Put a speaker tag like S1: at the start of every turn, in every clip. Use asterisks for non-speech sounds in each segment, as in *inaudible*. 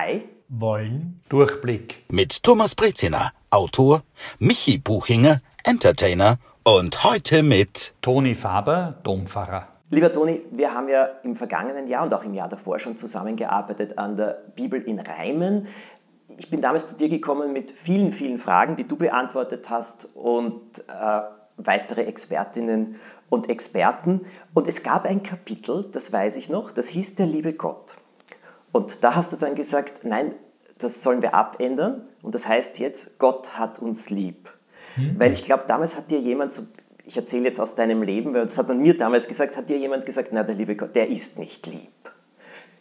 S1: Kai
S2: wollen
S3: Durchblick
S4: mit Thomas Breziner, Autor, Michi Buchinger, Entertainer und heute mit
S3: Toni Faber, Dompfarrer.
S1: Lieber Toni, wir haben ja im vergangenen Jahr und auch im Jahr davor schon zusammengearbeitet an der Bibel in Reimen. Ich bin damals zu dir gekommen mit vielen, vielen Fragen, die du beantwortet hast und äh, weitere Expertinnen und Experten. Und es gab ein Kapitel, das weiß ich noch, das hieß Der liebe Gott. Und da hast du dann gesagt, nein, das sollen wir abändern. Und das heißt jetzt, Gott hat uns lieb. Mhm. Weil ich glaube, damals hat dir jemand, so, ich erzähle jetzt aus deinem Leben, weil das hat man mir damals gesagt, hat dir jemand gesagt, na, der liebe Gott, der ist nicht lieb.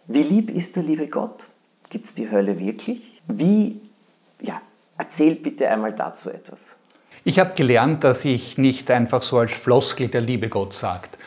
S1: Wie lieb ist der liebe Gott? Gibt es die Hölle wirklich? Wie, ja, erzähl bitte einmal dazu etwas.
S3: Ich habe gelernt, dass ich nicht einfach so als Floskel der liebe Gott sagt,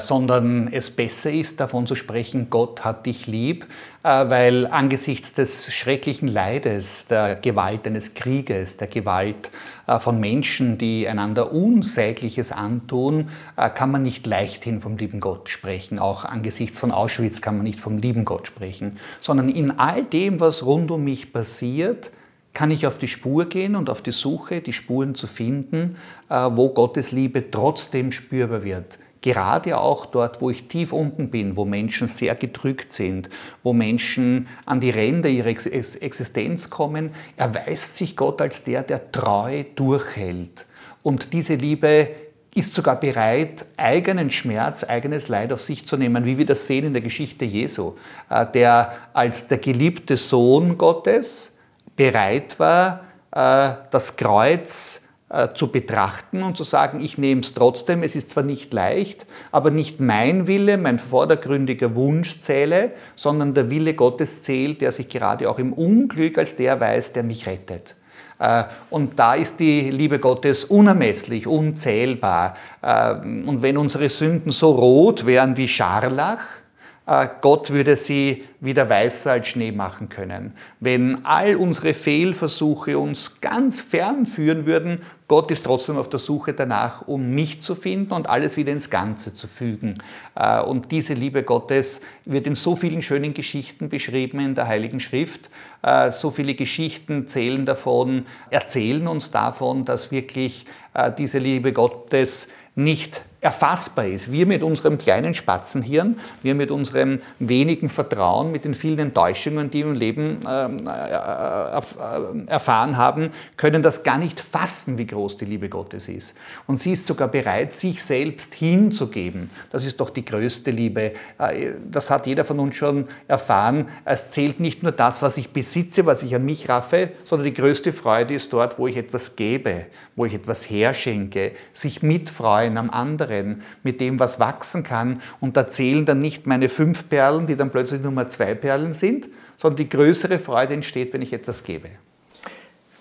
S3: sondern es besser ist, davon zu sprechen, Gott hat dich lieb, äh, weil angesichts des schrecklichen Leides, der Gewalt eines Krieges, der Gewalt äh, von Menschen, die einander Unsägliches antun, kann man nicht leichthin vom lieben Gott sprechen. Auch angesichts von Auschwitz kann man nicht vom lieben Gott sprechen, sondern in all dem, was rund um mich passiert, kann ich auf die Spur gehen und auf die Suche, die Spuren zu finden, wo Gottes Liebe trotzdem spürbar wird gerade auch dort, wo ich tief unten bin, wo Menschen sehr gedrückt sind, wo Menschen an die Ränder ihrer Existenz kommen, erweist sich Gott als der, der treu durchhält. Und diese Liebe ist sogar bereit, eigenen Schmerz, eigenes Leid auf sich zu nehmen, wie wir das sehen in der Geschichte Jesu, äh, der als der geliebte Sohn Gottes bereit war, äh, das Kreuz äh, zu betrachten und zu sagen, ich nehme es trotzdem, es ist zwar nicht leicht, aber nicht mein Wille, mein vordergründiger Wunsch zähle, sondern der Wille Gottes zählt, der sich gerade auch im Unglück als der weiß, der mich rettet. Äh, und da ist die Liebe Gottes unermesslich, unzählbar. Äh, und wenn unsere Sünden so rot wären wie Scharlach, äh, Gott würde sie wieder weißer als Schnee machen können. Wenn all unsere Fehlversuche uns ganz fern führen würden, Gott ist trotzdem auf der Suche danach, um mich zu finden und alles wieder ins Ganze zu fügen. Äh, und diese Liebe Gottes wird in so vielen schönen Geschichten beschrieben in der Heiligen Schrift. Äh, so viele Geschichten zählen davon, erzählen uns davon, dass wirklich diese Liebe Gottes nicht erfassbar ist. Wir mit unserem kleinen Spatzenhirn, wir mit unserem wenigen Vertrauen, mit den vielen Enttäuschungen, die wir im Leben ähm, äh, äh, erfahren haben, können das gar nicht fassen, wie groß die Liebe Gottes ist. Und sie ist sogar bereit, sich selbst hinzugeben. Das ist doch die größte Liebe. Äh, das hat jeder von uns schon erfahren. Es zählt nicht nur das, was ich besitze, was ich an mich raffe, sondern die größte Freude ist dort, wo ich etwas gebe, wo ich etwas herschenke, sich mitfreuen am anderen mit dem, was wachsen kann. Und da zählen dann nicht meine fünf Perlen, die dann plötzlich nur mal zwei Perlen sind, sondern die größere Freude entsteht, wenn ich etwas gebe.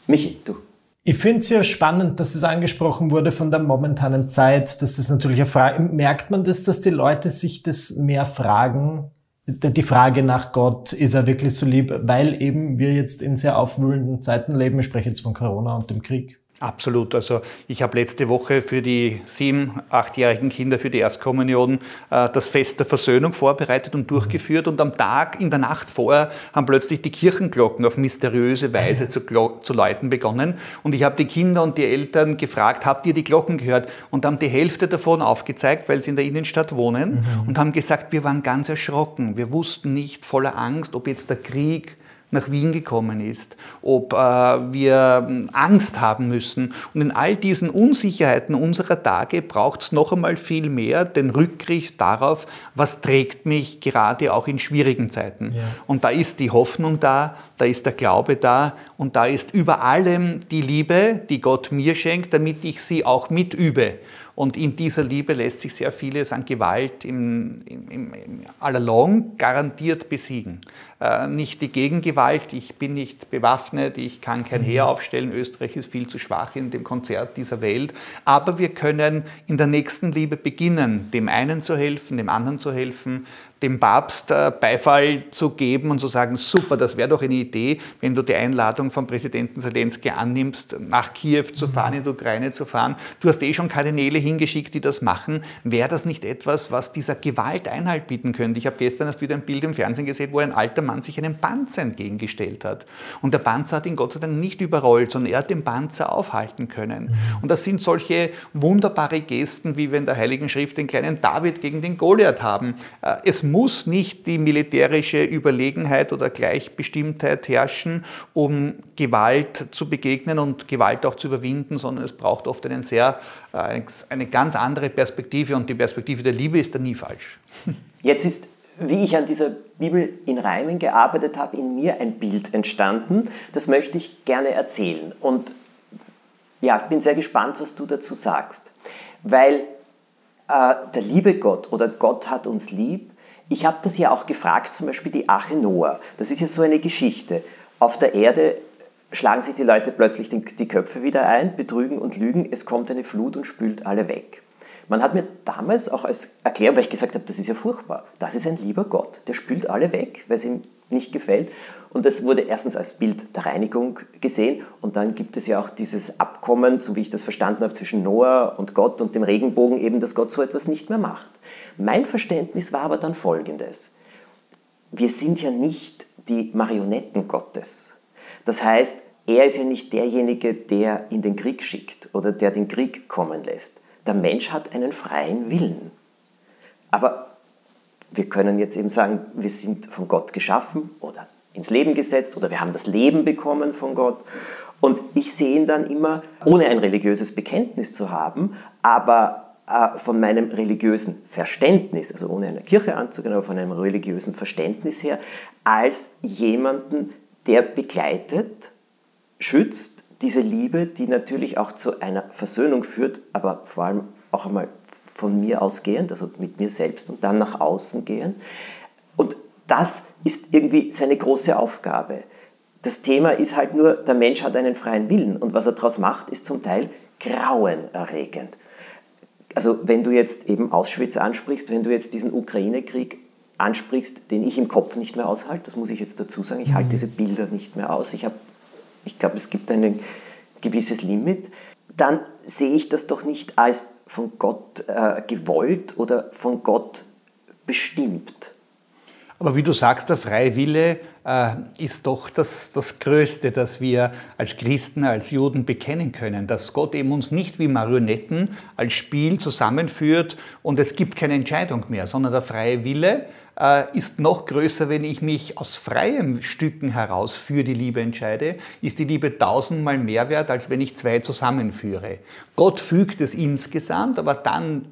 S1: Michi, du.
S2: Ich finde es ja spannend, dass es angesprochen wurde von der momentanen Zeit, dass das natürlich eine Frage, merkt man das, dass die Leute sich das mehr fragen, die Frage nach Gott, ist er wirklich so lieb, weil eben wir jetzt in sehr aufwühlenden Zeiten leben, ich spreche jetzt von Corona und dem Krieg.
S3: Absolut. Also ich habe letzte Woche für die sieben, achtjährigen Kinder für die Erstkommunion äh, das Fest der Versöhnung vorbereitet und durchgeführt. Und am Tag, in der Nacht vorher, haben plötzlich die Kirchenglocken auf mysteriöse Weise zu, zu läuten begonnen. Und ich habe die Kinder und die Eltern gefragt, habt ihr die Glocken gehört? Und haben die Hälfte davon aufgezeigt, weil sie in der Innenstadt wohnen. Mhm. Und haben gesagt, wir waren ganz erschrocken. Wir wussten nicht voller Angst, ob jetzt der Krieg nach Wien gekommen ist, ob äh, wir hm, Angst haben müssen. Und in all diesen Unsicherheiten unserer Tage braucht es noch einmal viel mehr den Rückgriff darauf, was trägt mich gerade auch in schwierigen Zeiten. Ja. Und da ist die Hoffnung da, da ist der Glaube da und da ist über allem die Liebe, die Gott mir schenkt, damit ich sie auch mitübe. Und in dieser Liebe lässt sich sehr vieles an Gewalt im, im, im, allalong garantiert besiegen. Äh, nicht die Gegengewalt, ich bin nicht bewaffnet, ich kann kein Heer mhm. aufstellen, Österreich ist viel zu schwach in dem Konzert dieser Welt, aber wir können in der nächsten Liebe beginnen, dem einen zu helfen, dem anderen zu helfen, dem Papst äh, Beifall zu geben und zu sagen, super, das wäre doch eine Idee, wenn du die Einladung vom Präsidenten Zelensky annimmst, nach Kiew zu fahren, in die Ukraine zu fahren. Du hast eh schon Kardinäle hingeschickt, die das machen. Wäre das nicht etwas, was dieser Gewalt Einhalt bieten könnte? Ich habe gestern erst wieder ein Bild im Fernsehen gesehen, wo ein alter Mann sich einem Panzer entgegengestellt hat. Und der Panzer hat ihn Gott sei Dank nicht überrollt, sondern er hat den Panzer aufhalten können. Mhm. Und das sind solche wunderbare Gesten, wie wenn der Heiligen Schrift den kleinen David gegen den Goliath haben. Äh, es muss nicht die militärische Überlegenheit oder Gleichbestimmtheit herrschen, um Gewalt zu begegnen und Gewalt auch zu überwinden, sondern es braucht oft einen sehr, äh, eine ganz andere Perspektive und die Perspektive der Liebe ist da nie falsch.
S1: Jetzt ist, wie ich an dieser Bibel in Reimen gearbeitet habe, in mir ein Bild entstanden. Das möchte ich gerne erzählen. Und ja, ich bin sehr gespannt, was du dazu sagst. Weil äh, der liebe Gott oder Gott hat uns lieb, ich habe das ja auch gefragt, zum Beispiel die Ache Noah. Das ist ja so eine Geschichte. Auf der Erde schlagen sich die Leute plötzlich die Köpfe wieder ein, betrügen und lügen, es kommt eine Flut und spült alle weg. Man hat mir damals auch als Erklärung, weil ich gesagt habe, das ist ja furchtbar, das ist ein lieber Gott, der spült alle weg, weil es ihm nicht gefällt. Und das wurde erstens als Bild der Reinigung gesehen und dann gibt es ja auch dieses Abkommen, so wie ich das verstanden habe, zwischen Noah und Gott und dem Regenbogen eben, dass Gott so etwas nicht mehr macht. Mein Verständnis war aber dann folgendes. Wir sind ja nicht die Marionetten Gottes. Das heißt, er ist ja nicht derjenige, der in den Krieg schickt oder der den Krieg kommen lässt. Der Mensch hat einen freien Willen. Aber wir können jetzt eben sagen, wir sind von Gott geschaffen oder ins Leben gesetzt oder wir haben das Leben bekommen von Gott. Und ich sehe ihn dann immer, ohne ein religiöses Bekenntnis zu haben, aber von meinem religiösen Verständnis, also ohne eine Kirche anzugehen, aber von einem religiösen Verständnis her, als jemanden, der begleitet, schützt, diese Liebe, die natürlich auch zu einer Versöhnung führt, aber vor allem auch einmal von mir ausgehend, also mit mir selbst und dann nach außen gehen. Und das ist irgendwie seine große Aufgabe. Das Thema ist halt nur, der Mensch hat einen freien Willen und was er daraus macht, ist zum Teil grauenerregend. Also wenn du jetzt eben Auschwitz ansprichst, wenn du jetzt diesen Ukraine-Krieg ansprichst, den ich im Kopf nicht mehr aushalte, das muss ich jetzt dazu sagen, ich halte mhm. diese Bilder nicht mehr aus, ich, ich glaube, es gibt ein gewisses Limit, dann sehe ich das doch nicht als von Gott äh, gewollt oder von Gott bestimmt.
S3: Aber wie du sagst, der freie Wille ist doch das, das Größte, das wir als Christen, als Juden bekennen können, dass Gott eben uns nicht wie Marionetten als Spiel zusammenführt und es gibt keine Entscheidung mehr, sondern der freie Wille äh, ist noch größer, wenn ich mich aus freien Stücken heraus für die Liebe entscheide, ist die Liebe tausendmal mehr wert, als wenn ich zwei zusammenführe. Gott fügt es insgesamt, aber dann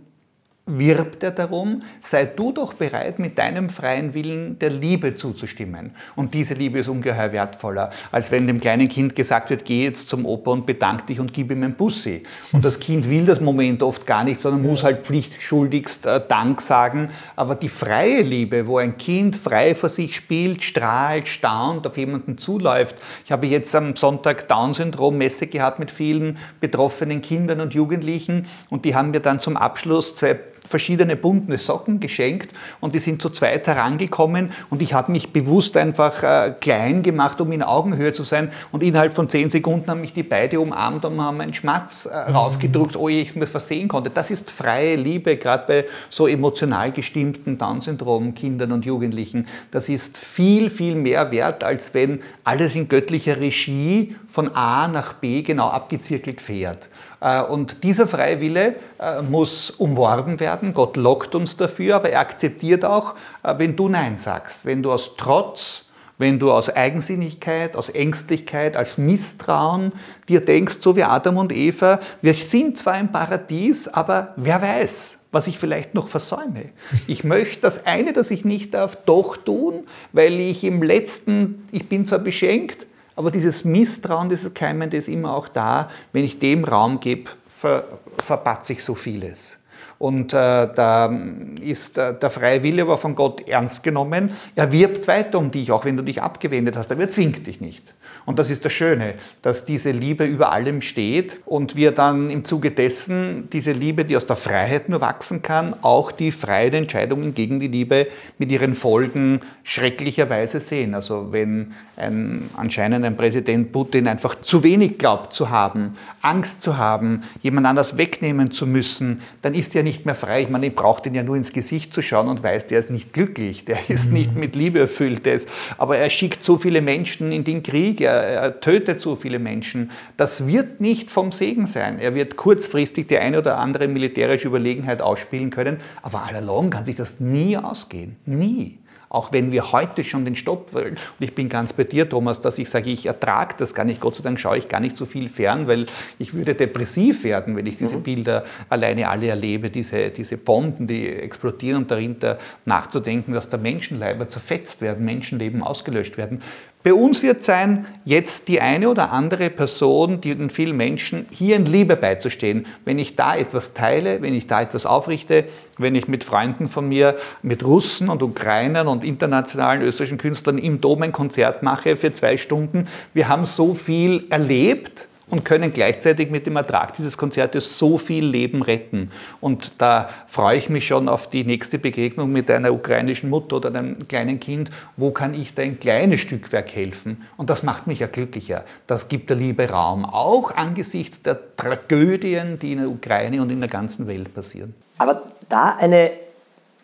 S3: wirbt er darum, sei du doch bereit, mit deinem freien Willen der Liebe zuzustimmen. Und diese Liebe ist ungeheuer wertvoller, als wenn dem kleinen Kind gesagt wird, geh jetzt zum Opa und bedank dich und gib ihm ein Bussi. Und das Kind will das Moment oft gar nicht, sondern muss halt pflichtschuldigst äh, Dank sagen. Aber die freie Liebe, wo ein Kind frei vor sich spielt, strahlt, staunt, auf jemanden zuläuft. Ich habe jetzt am Sonntag Down-Syndrom-Messe gehabt mit vielen betroffenen Kindern und Jugendlichen und die haben mir dann zum Abschluss zwei verschiedene bunte Socken geschenkt und die sind zu zweit herangekommen und ich habe mich bewusst einfach äh, klein gemacht, um in Augenhöhe zu sein und innerhalb von zehn Sekunden haben mich die beide umarmt und haben einen Schmatz äh, mhm. raufgedruckt, oh ich mir versehen konnte. Das ist freie Liebe, gerade bei so emotional gestimmten Down-Syndrom-Kindern und Jugendlichen. Das ist viel, viel mehr wert, als wenn alles in göttlicher Regie von A nach B genau abgezirkelt fährt. Äh, und dieser freie Wille äh, muss umworben werden. Gott lockt uns dafür, aber er akzeptiert auch, äh, wenn du Nein sagst. Wenn du aus Trotz, wenn du aus Eigensinnigkeit, aus Ängstlichkeit, als Misstrauen dir denkst, so wie Adam und Eva, wir sind zwar im Paradies, aber wer weiß, was ich vielleicht noch versäume. *laughs* Ich möchte das eine, das ich nicht darf, doch tun, weil ich im letzten, ich bin zwar beschenkt, aber dieses Misstrauen, dieses Keimen, das ist immer auch da. Wenn ich dem Raum gebe, ver, verpatze ich so vieles. Und äh, da ist äh, der freie Wille aber von Gott ernst genommen. Er wirbt weiter um dich, auch wenn du dich abgewendet hast, aber er zwingt dich nicht. Und das ist das Schöne, dass diese Liebe über allem steht und wir dann im Zuge dessen diese Liebe, die aus der Freiheit nur wachsen kann, auch die freien Entscheidungen gegen die Liebe mit ihren Folgen schrecklicherweise sehen. Also wenn ein, anscheinend ein Präsident Putin einfach zu wenig glaubt zu haben, Angst zu haben, jemand anders wegnehmen zu müssen, dann ist er nicht mehr frei. Ich meine, ich brauche ihn ja nur ins Gesicht zu schauen und weiß, der ist nicht glücklich, der ist nicht mhm. mit Liebe erfüllt. Ist, aber er schickt so viele Menschen in den Krieg, er, er tötet so viele Menschen. Das wird nicht vom Segen sein. Er wird kurzfristig die eine oder andere militärische Überlegenheit ausspielen können, aber allalong kann sich das nie ausgehen. Nie. Auch wenn wir heute schon den Stopp wollen. Und ich bin ganz bei dir, Thomas, dass ich sage, ich ertrage das gar nicht. Gott sei Dank schaue ich gar nicht so viel fern, weil ich würde depressiv werden, wenn ich diese mhm. Bilder alleine alle erlebe, diese, diese Bomben, die explodieren und dahinter nachzudenken, dass da Menschenleiber zerfetzt werden, Menschenleben ausgelöscht werden. Bei uns wird sein, jetzt die eine oder andere Person, die den vielen Menschen hier in Liebe beizustehen. Wenn ich da etwas teile, wenn ich da etwas aufrichte, wenn ich mit Freunden von mir, mit Russen und Ukrainern und internationalen österreichischen Künstlern im Dom ein Konzert mache für zwei Stunden. Wir haben so viel erlebt und können gleichzeitig mit dem Ertrag dieses Konzertes so viel Leben retten. Und da freue ich mich schon auf die nächste Begegnung mit einer ukrainischen Mutter oder einem kleinen Kind. Wo kann ich da ein kleines Stückwerk helfen? Und das macht mich ja glücklicher. Das gibt der Liebe Raum, auch angesichts der Tragödien, die in der Ukraine und in der ganzen Welt passieren.
S1: Aber da eine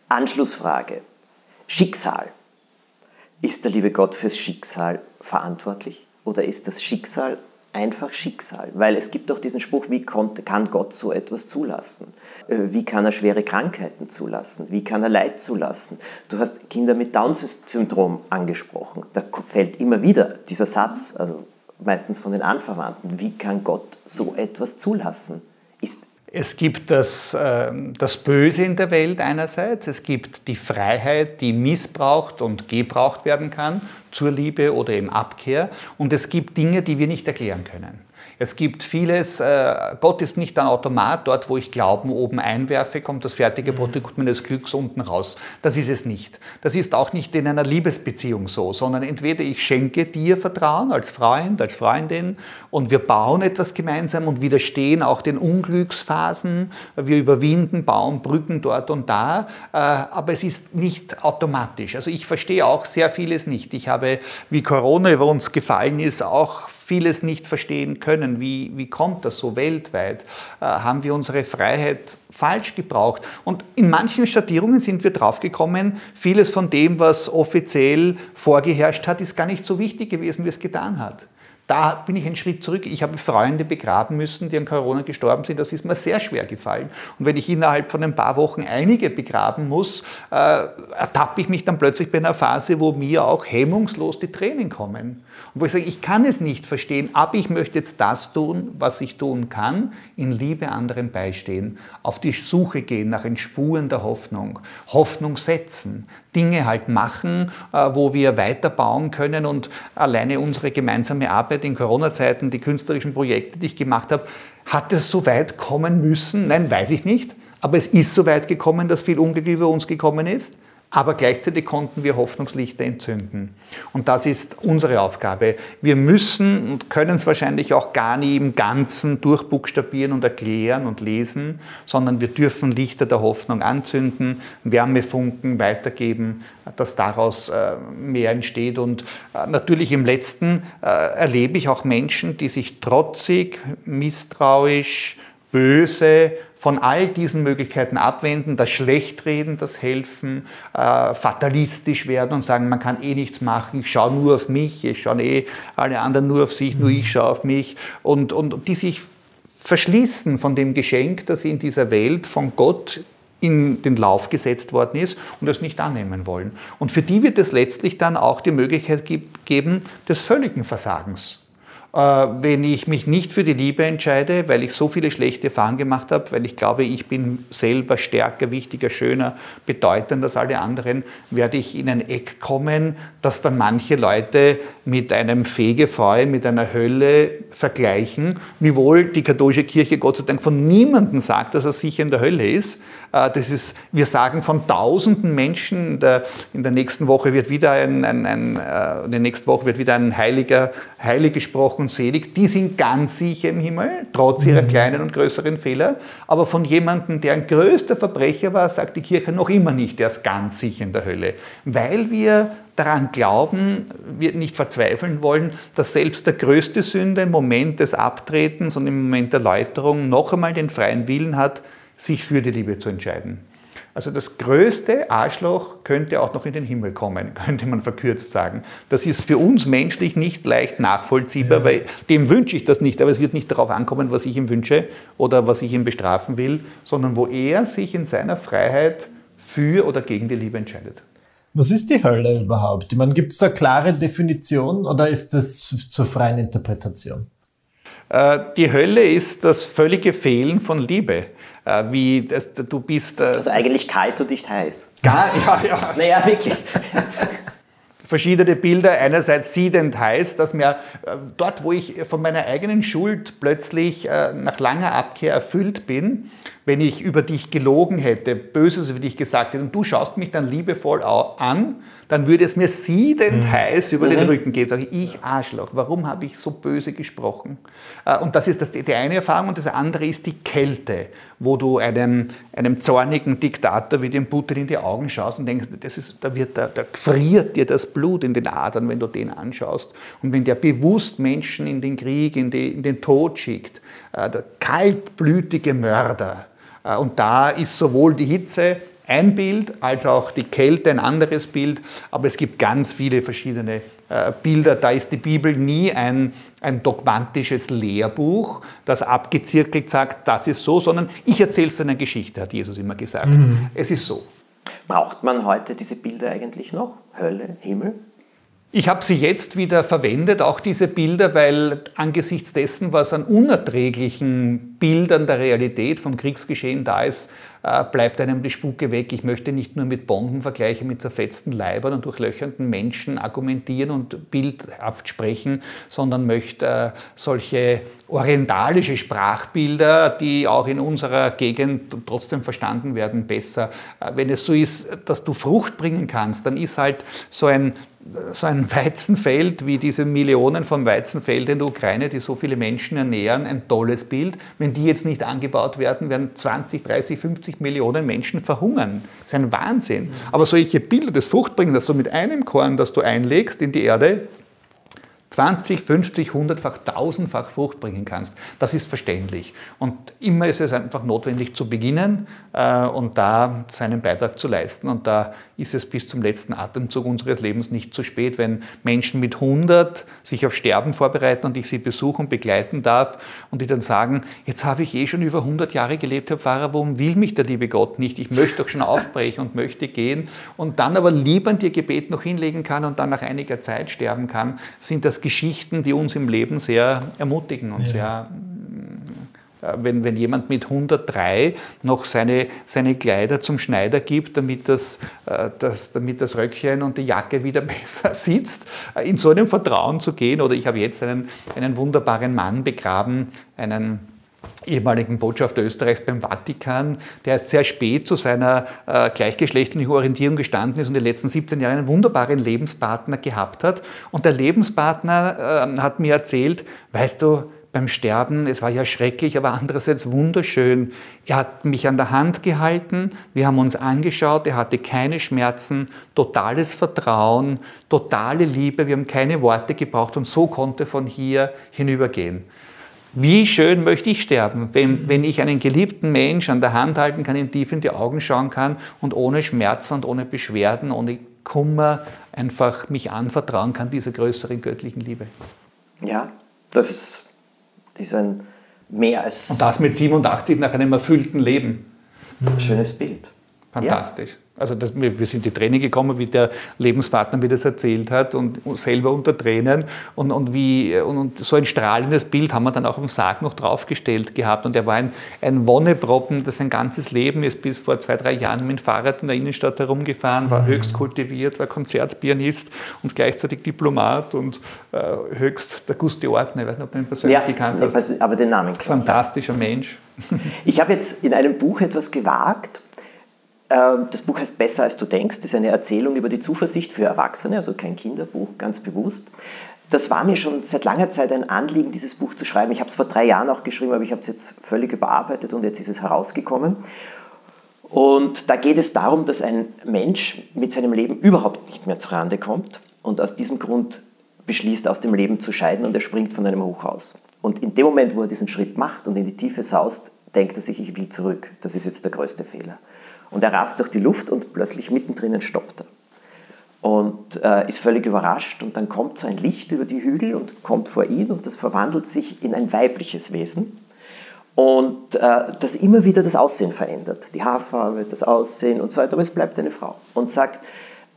S1: Anschlussfrage. Schicksal. Ist der liebe Gott fürs Schicksal verantwortlich? Oder ist das Schicksal einfach Schicksal. Weil es gibt doch diesen Spruch, wie kann Gott so etwas zulassen? Äh, wie kann er schwere Krankheiten zulassen? Wie kann er Leid zulassen? Du hast Kinder mit Down-Syndrom angesprochen. Da fällt immer wieder dieser Satz, also meistens von den Anverwandten, wie kann Gott so etwas zulassen?
S3: Es gibt das, ähm, das Böse in der Welt einerseits, es gibt die Freiheit, die missbraucht und gebraucht werden kann zur Liebe oder im Abkehr und es gibt Dinge, die wir nicht erklären können. Es gibt vieles, äh, Gott ist nicht ein Automat, dort wo ich Glauben oben einwerfe, kommt das fertige mhm. Produkt meines Glücks unten raus. Das ist es nicht. Das ist auch nicht in einer Liebesbeziehung so, sondern entweder ich schenke dir Vertrauen als Freund, als Freundin und wir bauen etwas gemeinsam und widerstehen auch den Unglücksphasen. Wir überwinden, bauen Brücken dort und da, äh, aber es ist nicht automatisch. Also ich verstehe auch sehr vieles nicht. Ich habe, wie Corona über uns gefallen ist, auch vieles nicht verstehen können. Wie, wie kommt das so weltweit? Äh, haben wir unsere Freiheit falsch gebraucht? Und in manchen Schattierungen sind wir draufgekommen, vieles von dem, was offiziell vorgeherrscht hat, ist gar nicht so wichtig gewesen, wie es getan hat da bin ich einen Schritt zurück. Ich habe Freunde begraben müssen, die an Corona gestorben sind. Das ist mir sehr schwer gefallen. Und wenn ich innerhalb von ein paar Wochen einige begraben muss, äh, ertappe ich mich dann plötzlich bei einer Phase, wo mir auch hemmungslos die Tränen kommen. Und wo ich sage, ich kann es nicht verstehen, aber ich möchte jetzt das tun, was ich tun kann, in Liebe anderen beistehen, auf die Suche gehen nach den Spuren der Hoffnung, Hoffnung setzen, Dinge halt machen, äh, wo wir weiterbauen können und alleine unsere gemeinsame Arbeit in Corona-Zeiten, die künstlerischen Projekte, die ich gemacht habe, hat es so weit kommen müssen? Nein, weiß ich nicht. Aber es ist so weit gekommen, dass viel Unglück über uns gekommen ist aber gleichzeitig konnten wir Hoffnungslichter entzünden. Und das ist unsere Aufgabe. Wir müssen und können es wahrscheinlich auch gar nie im Ganzen durchbuchstabieren und erklären und lesen, sondern wir dürfen Lichter der Hoffnung anzünden, Wärmefunken weitergeben, dass daraus äh, mehr entsteht. Und äh, natürlich im letzten äh, erlebe ich auch Menschen, die sich trotzig, misstrauisch, böse von all diesen Möglichkeiten abwenden, das Schlechtreden, das Helfen, äh, fatalistisch werden und sagen, man kann eh nichts machen, ich schaue nur auf mich, ich schaue eh alle anderen nur auf sich, nur ich schaue auf mich und, und die sich verschließen von dem Geschenk, das in dieser Welt von Gott in den Lauf gesetzt worden ist und es nicht annehmen wollen. Und für die wird es letztlich dann auch die Möglichkeit geben des völligen Versagens wenn ich mich nicht für die Liebe entscheide, weil ich so viele schlechte Erfahrungen gemacht habe, weil ich glaube, ich bin selber stärker, wichtiger, schöner, bedeutender als alle anderen, werde ich in ein Eck kommen, das dann manche Leute mit einem Fegefeuer, mit einer Hölle vergleichen, wiewohl die katholische Kirche Gott sei Dank von niemandem sagt, dass er sicher in der Hölle ist. Äh, das ist, wir sagen von tausenden Menschen, in der, in der nächsten Woche wird wieder ein, ein, ein, äh, in der nächsten Woche wird wieder ein Heiliger, heilig gesprochen, selig. Die sind ganz sicher im Himmel, trotz ihrer mhm. kleinen und größeren Fehler. Aber von jemandem, der ein größter Verbrecher war, sagt die Kirche noch immer nicht, der ist ganz sicher in der Hölle. Weil wir daran glauben, wir nicht verzweifeln wollen, dass selbst der größte Sünder im Moment des Abtretens und im Moment der Läuterung noch einmal den freien Willen hat, sich für die Liebe zu entscheiden. Also das größte Arschloch könnte auch noch in den Himmel kommen, *laughs* könnte man verkürzt sagen. Das ist für uns menschlich nicht leicht nachvollziehbar, ja. weil dem wünsche ich das nicht, aber es wird nicht darauf ankommen, was ich ihm wünsche oder was ich ihm bestrafen will, sondern wo er sich in seiner Freiheit für oder gegen die Liebe entscheidet.
S2: Was ist die Hölle überhaupt? Ich meine, gibt es da klare Definition oder ist das zur freien Interpretation?
S3: Äh, die Hölle ist das völlige Fehlen von Liebe. Äh, wie das, du bist.
S1: Äh, also eigentlich kalt und nicht heiß.
S3: Gar, ja, ja.
S1: Naja, wirklich.
S3: verschiedene Bilder. Einerseits siedend heiß, dass mir dort, wo ich von meiner eigenen Schuld plötzlich nach langer Abkehr erfüllt bin, wenn ich über dich gelogen hätte, Böses über dich gesagt hätte und du schaust mich dann liebevoll an, dann würde es mir siedend mhm. heiß über mhm. den Rücken gehen. Sage ich, ich Arschloch, warum habe ich so böse gesprochen? Äh, und das ist das, die eine Erfahrung. Und das andere ist die Kälte, wo du einem, einem zornigen Diktator wie dem Putin in die Augen schaust und denkst, das ist, da, wird, da, da friert dir das Blut in den Adern, wenn du den anschaust. Und wenn der bewusst Menschen in den Krieg, in, die, in den Tod schickt, äh, der kaltblütige Mörder. Äh, und da ist sowohl die Hitze, ein Bild, als auch die Kälte ein anderes Bild. Aber es gibt ganz viele verschiedene äh, Bilder. Da ist die Bibel nie ein, ein dogmatisches Lehrbuch, das abgezirkelt sagt, das ist so, sondern ich erzähle es eine Geschichte, hat Jesus immer gesagt. Mhm. Es ist so.
S1: Braucht man heute diese Bilder eigentlich noch? Hölle, Himmel?
S3: Ich habe sie jetzt wieder verwendet, auch diese Bilder, weil angesichts dessen, was an unerträglichen Bildern der Realität vom Kriegsgeschehen da ist, äh, bleibt einem die Spuke weg. Ich möchte nicht nur mit Bombenvergleichen mit zerfetzten Leibern und durchlöchernden Menschen argumentieren und bildhaft sprechen, sondern möchte äh, solche orientalische Sprachbilder, die auch in unserer Gegend trotzdem verstanden werden, besser. Äh, wenn es so ist, dass du Frucht bringen kannst, dann ist halt so ein so ein *laughs* Weizenfeld wie diese Millionen von Weizenfeldern in der Ukraine, die so viele Menschen ernähren, ein tolles Bild. Wenn die jetzt nicht angebaut werden, werden 20, 30, 50 Millionen Menschen verhungern. Das ist ein Wahnsinn. Aber solche Bilder des Fruchtbringen, dass du mit einem Korn, das du einlegst in die Erde, 20, 50, 100-fach, 1000-fach Frucht bringen kannst. Das ist verständlich. Und immer ist es einfach notwendig zu beginnen äh, und da seinen Beitrag zu leisten. Und da ist es bis zum letzten Atemzug unseres Lebens nicht zu spät, wenn Menschen mit 100 sich auf Sterben vorbereiten und ich sie besuchen, begleiten darf und die dann sagen, jetzt habe ich eh schon über 100 Jahre gelebt, Herr Pfarrer, warum will mich der liebe Gott nicht? Ich möchte doch schon aufbrechen und möchte gehen und dann aber lieber dir Gebet noch hinlegen kann und dann nach einiger Zeit sterben kann, sind das Geschichten, die uns im Leben sehr ermutigen und ja. sehr wenn, wenn jemand mit 103 noch seine, seine Kleider zum Schneider gibt, damit das, äh, das, damit das Röckchen und die Jacke wieder *laughs* besser sitzt, äh, in so einem Vertrauen zu gehen. Oder ich habe jetzt einen, einen wunderbaren Mann begraben, einen ehemaligen Botschafter Österreichs beim Vatikan, der sehr spät zu seiner äh, gleichgeschlechtlichen Orientierung gestanden ist und in den letzten 17 Jahren einen wunderbaren Lebenspartner gehabt hat. Und der Lebenspartner äh, hat mir erzählt, weißt du, beim Sterben, es war ja schrecklich, aber andererseits wunderschön. Er hat mich an der Hand gehalten, wir haben uns angeschaut, er hatte keine Schmerzen, totales Vertrauen, totale Liebe, wir haben keine Worte gebraucht und so konnte von hier hinübergehen. Wie schön möchte ich sterben, wenn, wenn ich einen geliebten Mensch an der Hand halten kann, ihm tief in die Augen schauen kann und ohne Schmerzen und ohne Beschwerden, ohne Kummer einfach mich anvertrauen kann dieser größeren göttlichen Liebe.
S1: Ja, das ist, ist ein mehr als.
S3: Und das mit 87 nach einem erfüllten Leben.
S1: Schönes Bild.
S3: Fantastisch. Ja. Also das, wir sind die Tränen gekommen, wie der Lebenspartner mir das erzählt hat und selber unter Tränen. Und, und, wie, und so ein strahlendes Bild haben wir dann auch im Sarg noch draufgestellt gehabt. Und er war ein, ein Wonneproppen, das sein ganzes Leben ist bis vor zwei, drei Jahren mit dem Fahrrad in der Innenstadt herumgefahren, war mhm. höchst kultiviert, war Konzertpianist und gleichzeitig Diplomat und äh, höchst der Gusti Ortner, ich weiß nicht, ob du ihn persönlich ja, gekannt hast.
S1: aber den Namen
S3: Fantastischer Mensch.
S1: Ich habe jetzt in einem Buch etwas gewagt, das Buch heißt Besser als du denkst. Das ist eine Erzählung über die Zuversicht für Erwachsene, also kein Kinderbuch, ganz bewusst. Das war mir schon seit langer Zeit ein Anliegen, dieses Buch zu schreiben. Ich habe es vor drei Jahren auch geschrieben, aber ich habe es jetzt völlig überarbeitet und jetzt ist es herausgekommen. Und da geht es darum, dass ein Mensch mit seinem Leben überhaupt nicht mehr zurande kommt und aus diesem Grund beschließt, aus dem Leben zu scheiden und er springt von einem Hochhaus. Und in dem Moment, wo er diesen Schritt macht und in die Tiefe saust, denkt er sich, ich will zurück. Das ist jetzt der größte Fehler. Und er rast durch die Luft und plötzlich mittendrin stoppt er. Und äh, ist völlig überrascht und dann kommt so ein Licht über die Hügel und kommt vor ihn und das verwandelt sich in ein weibliches Wesen. Und äh, das immer wieder das Aussehen verändert. Die Haarfarbe, das Aussehen und so weiter, aber es bleibt eine Frau. Und sagt,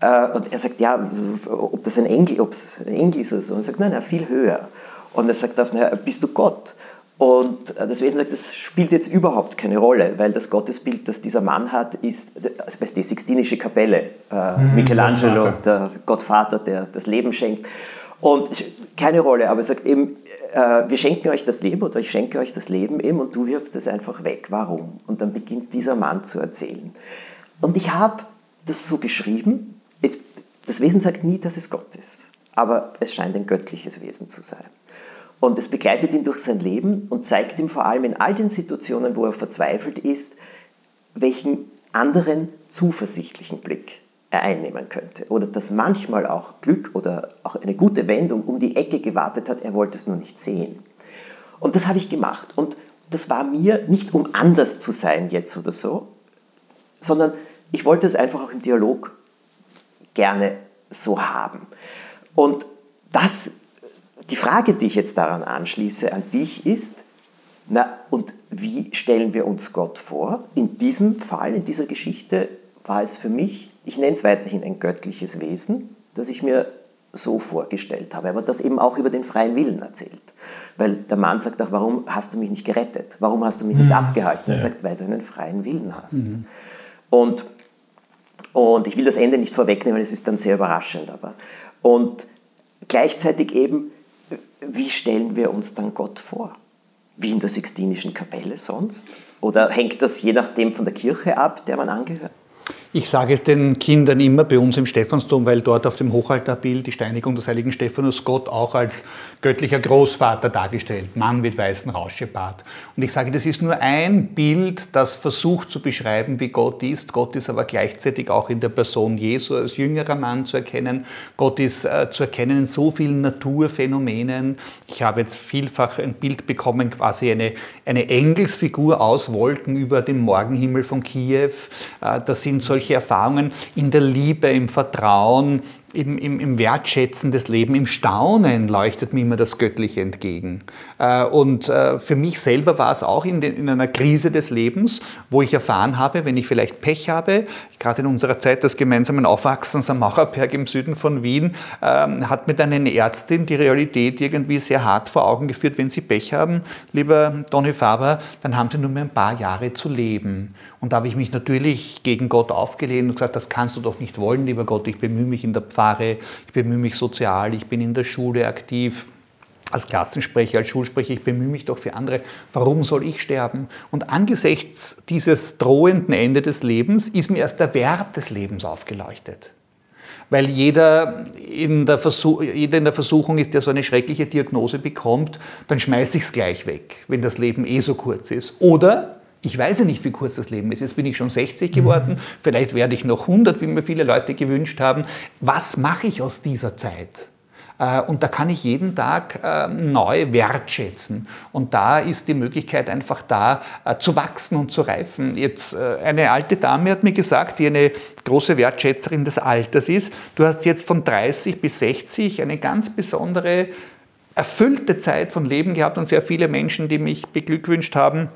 S1: äh, und er sagt, ja, ob das ein Engel, ob es ein Engel ist oder so. Und er sagt, nein, nein, viel höher. Und er sagt, na, bist du Gott? Und äh, das Wesen sagt, das spielt jetzt überhaupt keine Rolle, weil das Gottesbild, das dieser Mann hat, ist also die Sixtinische Kapelle. Äh, mhm, Michelangelo, Gottvater. der Gottvater, der das Leben schenkt. Und keine Rolle, aber er sagt eben, äh, wir schenken euch das Leben oder ich schenke euch das Leben eben und du wirfst es einfach weg. Warum? Und dann beginnt dieser Mann zu erzählen. Und ich habe das so geschrieben. Es, das Wesen sagt nie, dass es Gott ist, aber es scheint ein göttliches Wesen zu sein. Und es begleitet ihn durch sein Leben und zeigt ihm vor allem in all den Situationen, wo er verzweifelt ist, welchen anderen zuversichtlichen Blick er einnehmen könnte. Oder dass manchmal auch Glück oder auch eine gute Wendung um die Ecke gewartet hat, er wollte es nur nicht sehen. Und das habe ich gemacht. Und das war mir nicht um anders zu sein jetzt oder so, sondern ich wollte es einfach auch im Dialog gerne so haben. Und das die Frage, die ich jetzt daran anschließe, an dich ist, na, und wie stellen wir uns Gott vor? In diesem Fall, in dieser Geschichte, war es für mich, ich nenne es weiterhin ein göttliches Wesen, das ich mir so vorgestellt habe, aber das eben auch über den freien Willen erzählt. Weil der Mann sagt auch, warum hast du mich nicht gerettet? Warum hast du mich nicht mhm. abgehalten? Er ja. sagt, weil du einen freien Willen hast. Mhm. Und, und ich will das Ende nicht vorwegnehmen, es ist dann sehr überraschend. Aber. Und gleichzeitig eben, wie stellen wir uns dann Gott vor? Wie in der Sixtinischen Kapelle sonst? Oder hängt das je nachdem von der Kirche ab, der man angehört?
S3: Ich sage es den Kindern immer bei uns im Stephansdom, weil dort auf dem Hochaltarbild die Steinigung des heiligen Stephanus Gott auch als göttlicher Großvater dargestellt, Mann mit weißem Rauschebart. Und ich sage, das ist nur ein Bild, das versucht zu beschreiben, wie Gott ist. Gott ist aber gleichzeitig auch in der Person Jesu als jüngerer Mann zu erkennen. Gott ist äh, zu erkennen in so vielen Naturphänomenen. Ich habe jetzt vielfach ein Bild bekommen, quasi eine, eine Engelsfigur aus Wolken über dem Morgenhimmel von Kiew. Äh, das sind solche solche Erfahrungen in der Liebe, im Vertrauen, im, im, im Wertschätzen des Lebens, im Staunen leuchtet mir immer das Göttliche entgegen. Äh, und äh, für mich selber war es auch in, in einer Krise des Lebens, wo ich erfahren habe, wenn ich vielleicht Pech habe, gerade in unserer Zeit des gemeinsamen Aufwachsens am Macherberg im Süden von Wien, ähm, hat mir dann eine Ärztin die Realität irgendwie sehr hart vor Augen geführt, wenn Sie Pech haben, lieber Donny Faber, dann haben Sie nur mehr ein paar Jahre zu leben. Und da habe ich mich natürlich gegen Gott aufgelehnt und gesagt, das kannst du doch nicht wollen, lieber Gott, ich bemühe mich in der Pfarre Seminare, ich bemühe mich sozial, ich bin in der Schule aktiv, als Klassensprecher, als Schulsprecher, ich bemühe mich doch für andere. Warum soll ich sterben? Und angesichts dieses drohenden Ende des Lebens ist mir erst der Wert des Lebens aufgeleuchtet. Weil jeder in, der Versuch, jeder in der Versuchung ist, der so eine schreckliche Diagnose bekommt, dann schmeiße ich es gleich weg, wenn das Leben eh so kurz ist. Oder ich weiß ja nicht, wie kurz das Leben ist. Jetzt bin ich schon 60 geworden, mhm. vielleicht werde ich noch 100, wie mir viele Leute gewünscht haben. Was mache ich aus dieser Zeit? Äh, und da kann ich jeden Tag äh, neu wertschätzen. Und da ist die Möglichkeit einfach da, äh, zu wachsen und zu reifen. Jetzt eine alte Dame hat mir gesagt, die eine große Wertschätzerin des Alters ist, du hast jetzt von 30 bis 60 eine ganz besondere, erfüllte Zeit von Leben gehabt und sehr viele Menschen, die mich beglückwünscht haben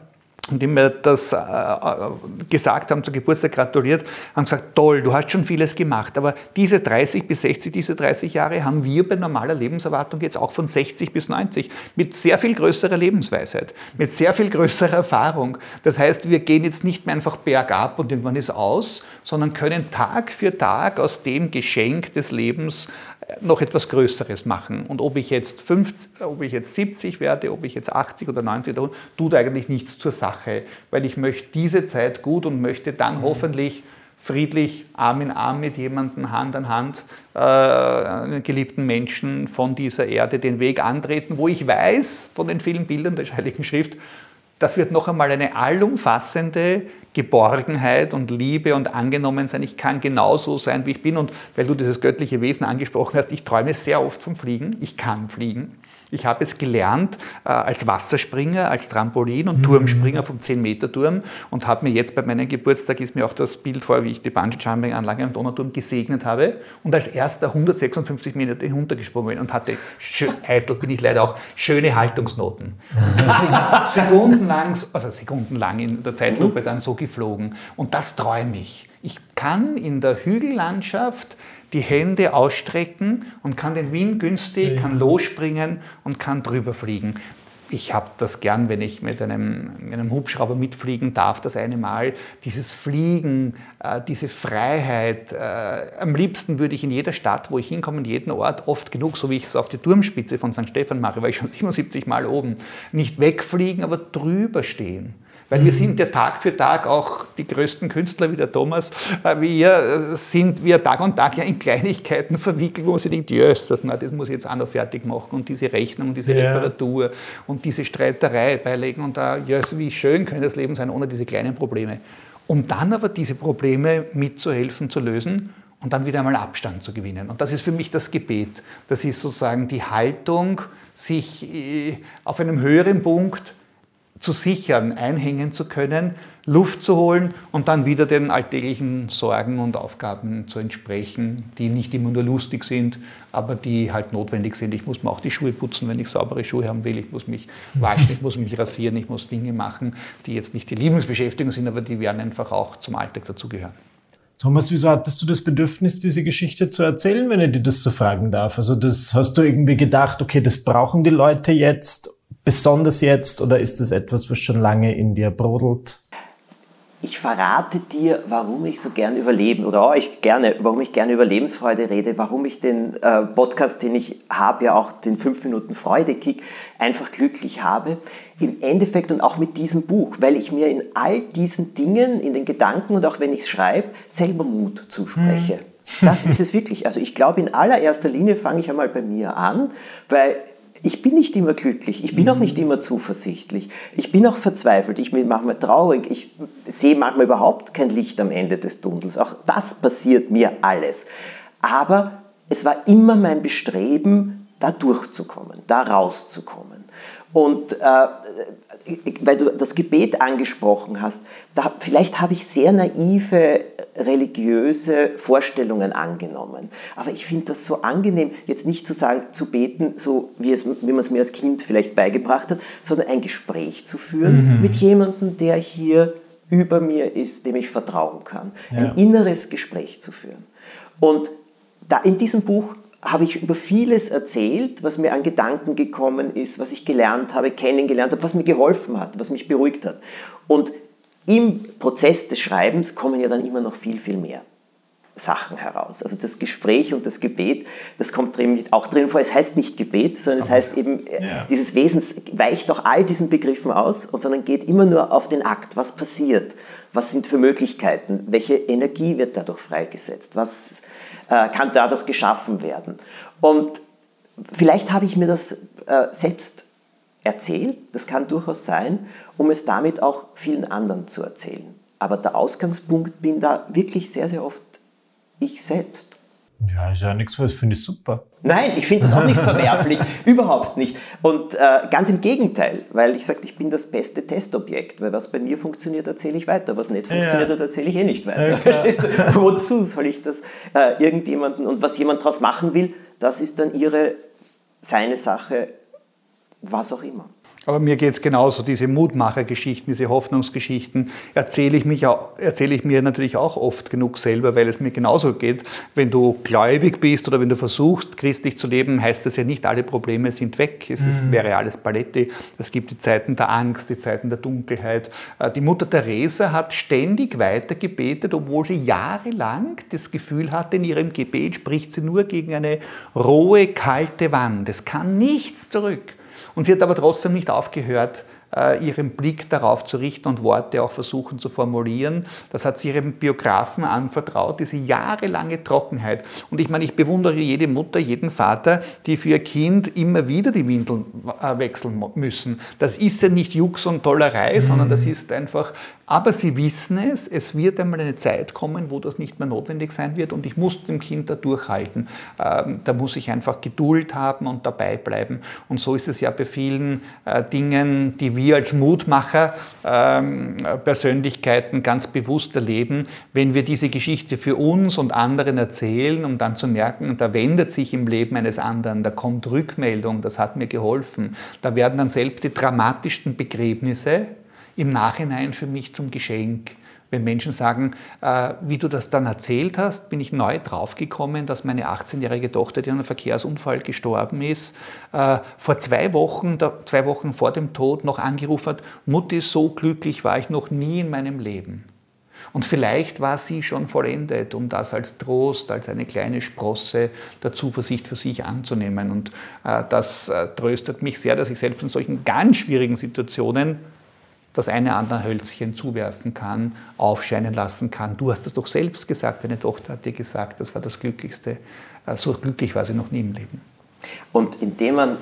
S3: und die mir das äh, äh, gesagt haben, zur Geburtstag gratuliert, haben gesagt, toll, du hast schon vieles gemacht, aber diese 30 bis 60, diese 30 Jahre haben wir bei normaler Lebenserwartung jetzt auch von 60 bis 90 mit sehr viel größerer Lebensweisheit, mit sehr viel größerer Erfahrung. Das heißt, wir gehen jetzt nicht mehr einfach bergab und irgendwann ist aus, sondern können Tag für Tag aus dem Geschenk des Lebens noch etwas Größeres machen. Und ob ich jetzt 50, ob ich jetzt 70 werde, ob ich jetzt 80 oder 90, tut eigentlich nichts zur Sache, weil ich möchte diese Zeit gut und möchte dann mhm. hoffentlich friedlich Arm in Arm mit jemandem, Hand an Hand, äh, einen geliebten Menschen von dieser Erde den Weg antreten, wo ich weiß von den vielen Bildern der Heiligen Schrift, das wird noch einmal eine allumfassende Geborgenheit und Liebe und Angenommensein. Ich kann genauso sein, wie ich bin. Und weil du dieses göttliche Wesen angesprochen hast, ich träume sehr oft vom Fliegen. Ich kann fliegen. Ich habe es gelernt äh, als Wasserspringer, als Trampolin und mhm. Turmspringer vom 10-Meter-Turm und habe mir jetzt bei meinem Geburtstag ist mir auch das Bild vor, wie ich die Bungee-Jumping-Anlage am Donauturm gesegnet habe und als erster 156 Meter hinuntergesprungen bin und hatte, eitel bin ich leider auch, schöne Haltungsnoten. *laughs* sekundenlang, also sekundenlang in der Zeitlupe dann so geflogen und das träume ich. Ich kann in der Hügellandschaft die Hände ausstrecken und kann den Wind günstig, kann losspringen und kann drüber fliegen. Ich habe das gern, wenn ich mit einem, mit einem, Hubschrauber mitfliegen darf, das eine Mal. Dieses Fliegen, äh, diese Freiheit. Äh, am liebsten würde ich in jeder Stadt, wo ich hinkomme, in jedem Ort, oft genug, so wie ich es auf die Turmspitze von St. Stephan mache, weil ich schon *laughs* 77 Mal oben, nicht wegfliegen, aber drüber stehen. Weil wir sind ja Tag für Tag auch die größten Künstler wie der Thomas, äh, wie ihr, äh, sind wir Tag und Tag ja in Kleinigkeiten verwickelt, wo man sich denkt, jösses, na, das muss ich jetzt auch noch fertig machen und diese Rechnung und diese ja. Reparatur und diese Streiterei beilegen und da, jöss, wie schön könnte das Leben sein ohne diese kleinen Probleme. Um dann aber diese Probleme mitzuhelfen, zu lösen und dann wieder einmal Abstand zu gewinnen. Und das ist für mich das Gebet. Das ist sozusagen die Haltung, sich äh, auf einem höheren Punkt zu sichern, einhängen zu können, Luft zu holen und dann wieder den alltäglichen Sorgen und Aufgaben zu entsprechen, die nicht immer nur lustig sind, aber die halt notwendig sind. Ich muss mir auch die Schuhe putzen, wenn ich saubere Schuhe haben will. Ich muss mich *laughs* waschen, ich muss mich rasieren, ich muss Dinge machen, die jetzt nicht die Lieblingsbeschäftigung sind, aber die werden einfach auch zum Alltag dazugehören.
S2: Thomas, wieso hattest du das Bedürfnis, diese Geschichte zu erzählen, wenn ich dir das so fragen darf? Also das hast du irgendwie gedacht, okay, das brauchen die Leute jetzt besonders jetzt oder ist es etwas, was schon lange in dir brodelt?
S1: Ich verrate dir, warum ich so gern über Leben oder euch gerne, warum ich gerne über Lebensfreude rede, warum ich den äh, Podcast, den ich habe, ja auch den 5 Minuten Freude-Kick, einfach glücklich habe. Im Endeffekt und auch mit diesem Buch, weil ich mir in all diesen Dingen, in den Gedanken und auch wenn ich es schreibe, selber Mut zuspreche. Hm. Das ist es wirklich. Also ich glaube, in allererster Linie fange ich einmal bei mir an, weil ich bin nicht immer glücklich, ich bin mhm. auch nicht immer zuversichtlich, ich bin auch verzweifelt, ich bin manchmal traurig, ich sehe manchmal überhaupt kein Licht am Ende des Tunnels. Auch das passiert mir alles. Aber es war immer mein Bestreben, da durchzukommen, da rauszukommen. Und äh, weil du das Gebet angesprochen hast, da, vielleicht habe ich sehr naive religiöse Vorstellungen angenommen. Aber ich finde das so angenehm, jetzt nicht zu sagen, zu beten, so wie, es, wie man es mir als Kind vielleicht beigebracht hat, sondern ein Gespräch zu führen mhm. mit jemandem, der hier über mir ist, dem ich vertrauen kann. Ja. Ein inneres Gespräch zu führen. Und da in diesem Buch habe ich über vieles erzählt, was mir an Gedanken gekommen ist, was ich gelernt habe, kennengelernt habe, was mir geholfen hat, was mich beruhigt hat. Und im Prozess des Schreibens kommen ja dann immer noch viel, viel mehr Sachen heraus. Also das Gespräch und das Gebet, das kommt drin, auch drin vor. Es heißt nicht Gebet, sondern es heißt eben, äh, ja. dieses Wesen weicht auch all diesen Begriffen aus, sondern geht immer nur auf den Akt. Was passiert? Was sind für Möglichkeiten? Welche Energie wird dadurch freigesetzt? Was äh, kann dadurch geschaffen werden? Und vielleicht habe ich mir das äh, selbst erzählt, das kann durchaus sein, um es damit auch vielen anderen zu erzählen. Aber der Ausgangspunkt bin da wirklich sehr, sehr oft ich selbst.
S2: Ja, ist ja nichts, das finde ich super.
S1: Nein, ich finde das auch nicht verwerflich, *laughs* überhaupt nicht. Und äh, ganz im Gegenteil, weil ich sage, ich bin das beste Testobjekt, weil was bei mir funktioniert, erzähle ich weiter, was nicht funktioniert, ja. erzähle ich eh nicht weiter. Ja, *laughs* Wozu soll ich das äh, irgendjemanden und was jemand daraus machen will, das ist dann ihre, seine Sache, was auch immer.
S3: Aber mir geht es genauso, diese Mutmachergeschichten, diese Hoffnungsgeschichten erzähle ich, mich erzähle ich mir natürlich auch oft genug selber, weil es mir genauso geht. Wenn du gläubig bist oder wenn du versuchst, christlich zu leben, heißt das ja nicht, alle Probleme sind weg. Es ist, mhm. wäre alles Paletti. Es gibt die Zeiten der Angst, die Zeiten der Dunkelheit. Äh, die Mutter Teresa hat ständig weiter gebetet, obwohl sie jahrelang das Gefühl hatte, in ihrem Gebet spricht sie nur gegen eine rohe, kalte Wand. Es kann nichts zurück. Und sie hat aber trotzdem nicht aufgehört, ihren Blick darauf zu richten und Worte auch versuchen zu formulieren. Das hat sie ihrem Biografen anvertraut, diese jahrelange Trockenheit. Und ich meine, ich bewundere jede Mutter, jeden Vater, die für ihr Kind immer wieder die Windeln äh, wechseln müssen. Das ist ja nicht Jux und Tollerei, mhm. sondern das ist einfach aber sie wissen es, es wird einmal eine Zeit kommen, wo das nicht mehr notwendig sein wird und ich muss dem Kind da durchhalten. Ähm, da muss ich einfach Geduld haben und dabei bleiben. Und so ist es ja bei vielen äh, Dingen, die wir als Mutmacher ähm, Persönlichkeiten ganz bewusst erleben, wenn wir diese Geschichte für uns und anderen erzählen, um dann zu merken, da wendet sich im Leben eines anderen, da kommt Rückmeldung, das hat mir geholfen. Da werden dann selbst die dramatischsten Begräbnisse im Nachhinein für mich zum Geschenk. Wenn Menschen sagen, äh, wie du das dann erzählt hast, bin ich neu draufgekommen, dass meine 18-jährige Tochter, die an einem Verkehrsunfall gestorben ist, äh, vor zwei Wochen, da, zwei Wochen vor dem Tod noch angerufen hat, Mutti, so glücklich war ich noch nie in meinem Leben. Und vielleicht war sie schon vollendet, um das als Trost, als eine kleine Sprosse der Zuversicht für sich anzunehmen. Und äh, das äh, tröstet mich sehr, dass ich selbst in solchen ganz schwierigen Situationen das eine andere Hölzchen zuwerfen kann, aufscheinen lassen kann. Du hast das doch selbst gesagt, deine Tochter hat dir gesagt, das war das Glücklichste. Äh, so glücklich war sie noch nie im Leben.
S1: Und indem man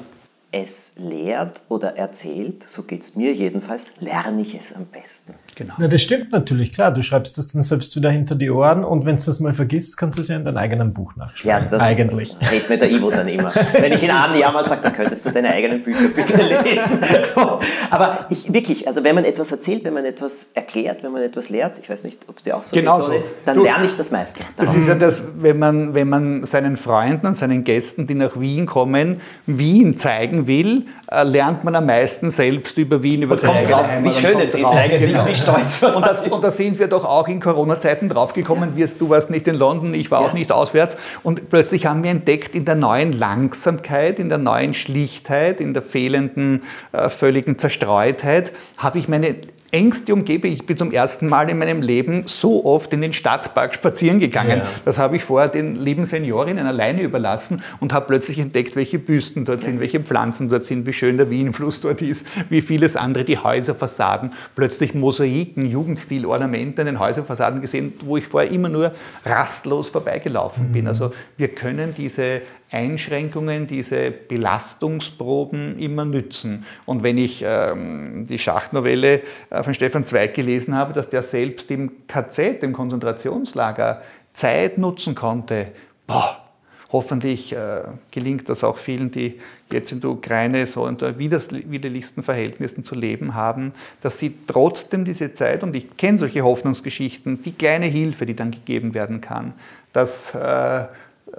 S1: es lehrt oder erzählt, so geht es mir jedenfalls, lerne ich es am besten.
S2: Genau. Na, das stimmt natürlich, klar. Du schreibst das dann selbst wieder hinter die Ohren und wenn du das mal vergisst, kannst du es ja in deinem eigenen Buch nachschlagen.
S1: Ja, das Eigentlich. redet mir der Ivo dann immer. wenn ich Jahr mal sage, dann könntest du deine eigenen Bücher bitte lesen. *laughs* Aber ich, wirklich, also wenn man etwas erzählt, wenn man etwas erklärt, wenn man etwas lehrt, ich weiß nicht, ob es dir auch so
S3: genau geht,
S1: so. dann du, lerne ich das meiste.
S3: Das ist ja das, wenn man, wenn man seinen Freunden und seinen Gästen, die nach Wien kommen, Wien zeigen will, äh, lernt man am meisten selbst über Wien, über
S1: seine eigene drauf, Wie schön es ist eigentlich,
S3: genau. wie stolz *laughs* und, das, und da sind wir doch auch in Corona-Zeiten draufgekommen. Ja. Du warst nicht in London, ich war ja. auch nicht auswärts. Und plötzlich haben wir entdeckt, in der neuen Langsamkeit, in der neuen Schlichtheit, in der fehlenden äh, völligen Zerstreutheit, habe ich meine engste Umgebung. Ich bin zum ersten Mal in meinem Leben so oft in den Stadtpark spazieren gegangen. Ja. Das habe ich vorher den lieben Seniorinnen alleine überlassen und habe plötzlich entdeckt, welche Büsten dort sind, welche Pflanzen dort sind, wie schön der Wienfluss dort ist, wie vieles andere, die Häuserfassaden, plötzlich Mosaiken, Jugendstil, Ornamente an den Häuserfassaden gesehen, wo ich vorher immer nur rastlos vorbeigelaufen mhm. bin. Also wir können diese Einschränkungen, diese Belastungsproben immer nützen. Und wenn ich ähm, die Schachnovelle äh, von Stefan Zweig gelesen habe, dass der selbst im KZ, im Konzentrationslager, Zeit nutzen konnte, boah, hoffentlich äh, gelingt das auch vielen, die jetzt in der Ukraine so unter widerlichsten Verhältnissen zu leben haben, dass sie trotzdem diese Zeit, und ich kenne solche Hoffnungsgeschichten, die kleine Hilfe, die dann gegeben werden kann, dass äh,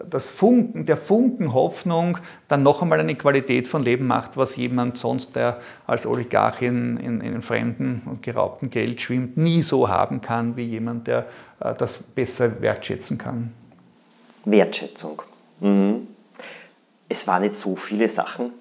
S3: das Funken, der Funken Hoffnung dann noch einmal eine Qualität von Leben macht, was jemand sonst, der als Oligarch in, in, in fremden und geraubten Geld schwimmt, nie so haben kann wie jemand, der äh, das besser wertschätzen kann.
S1: Wertschätzung. Mhm. Es waren nicht so viele Sachen.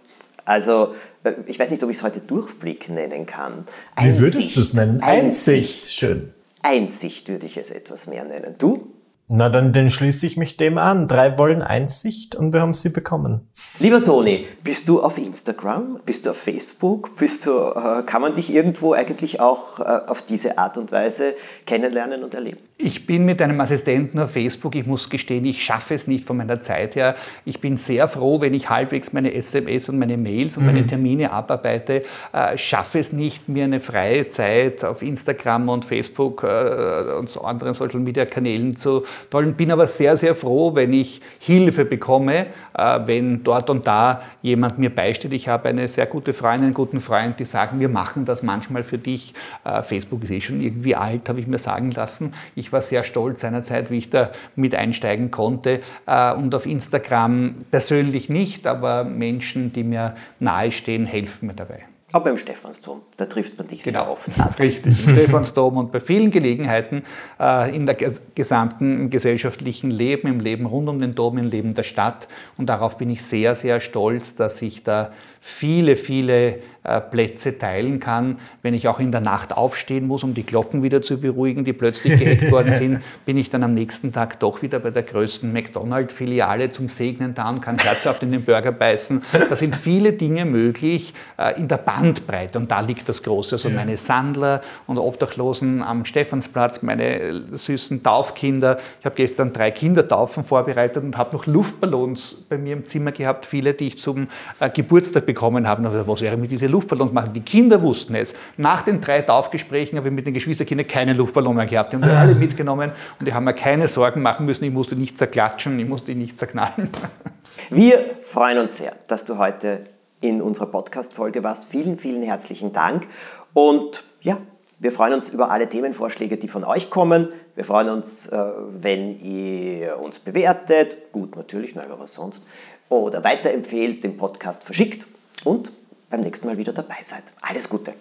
S1: Also, äh, ich weiß nicht, ob ich es heute Durchblick nennen kann.
S2: Einsicht. Wie würdest du es nennen? Einsicht. Schön.
S1: Einsicht würde ich es etwas mehr nennen. Du?
S2: Na, dann, dann schließe ich mich dem an. Drei wollen Einsicht und wir haben sie bekommen.
S1: Lieber Toni, bist du auf Instagram? Bist du auf Facebook? Bist du, äh, kann man dich irgendwo eigentlich auch äh, auf diese Art und Weise kennenlernen und erleben?
S3: Ich bin mit einem Assistenten auf Facebook. Ich muss gestehen, ich schaffe es nicht von meiner Zeit her. Ich bin sehr froh, wenn ich halbwegs meine SMS und meine Mails und mhm. meine Termine abarbeite. Äh, schaffe es nicht, mir eine freie Zeit auf Instagram und Facebook äh, und so anderen Social Media Kanälen zu tollen. Bin aber sehr, sehr froh, wenn ich Hilfe bekomme, äh, wenn dort und da jemand mir beisteht. Ich habe eine sehr gute Freundin, einen guten Freund, die sagen, wir machen das manchmal für dich. Äh, Facebook ist eh schon irgendwie alt, habe ich mir sagen lassen. Ich ich war sehr stolz seinerzeit, wie ich da mit einsteigen konnte. Äh, und auf Instagram persönlich nicht, aber Menschen, die mir nahestehen, helfen mir dabei.
S1: Aber im Stephansdom, da trifft man dich genau. sehr oft. An. *laughs*
S3: Richtig, im Stephansdom und bei vielen Gelegenheiten äh, in der gesamten gesellschaftlichen Leben, im Leben rund um den Dom, im Leben der Stadt. Und darauf bin ich sehr, sehr stolz, dass ich da viele, viele äh, Plätze teilen kann. Wenn ich auch in der Nacht aufstehen muss, um die Glocken wieder zu beruhigen, die plötzlich gehackt *laughs* worden sind, bin ich dann am nächsten Tag doch wieder bei der größten McDonald-Filiale zum Segnen da und kann herzhaft in den Burger beißen. Da sind viele Dinge möglich äh, in der Bandbreite und da liegt das Große. Also meine Sandler und Obdachlosen am Stephansplatz, meine süßen Taufkinder. Ich habe gestern drei Kindertaufen vorbereitet und habe noch Luftballons bei mir im Zimmer gehabt, viele, die ich zum äh, Geburtstag bekommen bekommen haben, was wäre mit diesen Luftballons machen. Die Kinder wussten es. Nach den drei Taufgesprächen habe ich mit den Geschwisterkindern keine Luftballons mehr gehabt. Die haben wir alle mitgenommen und die haben mir keine Sorgen machen müssen. Ich musste nicht zerklatschen, ich musste nicht zerknallen.
S1: Wir freuen uns sehr, dass du heute in unserer Podcast-Folge warst. Vielen, vielen herzlichen Dank. Und ja, wir freuen uns über alle Themenvorschläge, die von euch kommen. Wir freuen uns, äh, wenn ihr uns bewertet. Gut, natürlich, naja, was sonst. Oder weiterempfehlt, den Podcast verschickt und beim nächsten Mal wieder dabei seid. Alles Gute!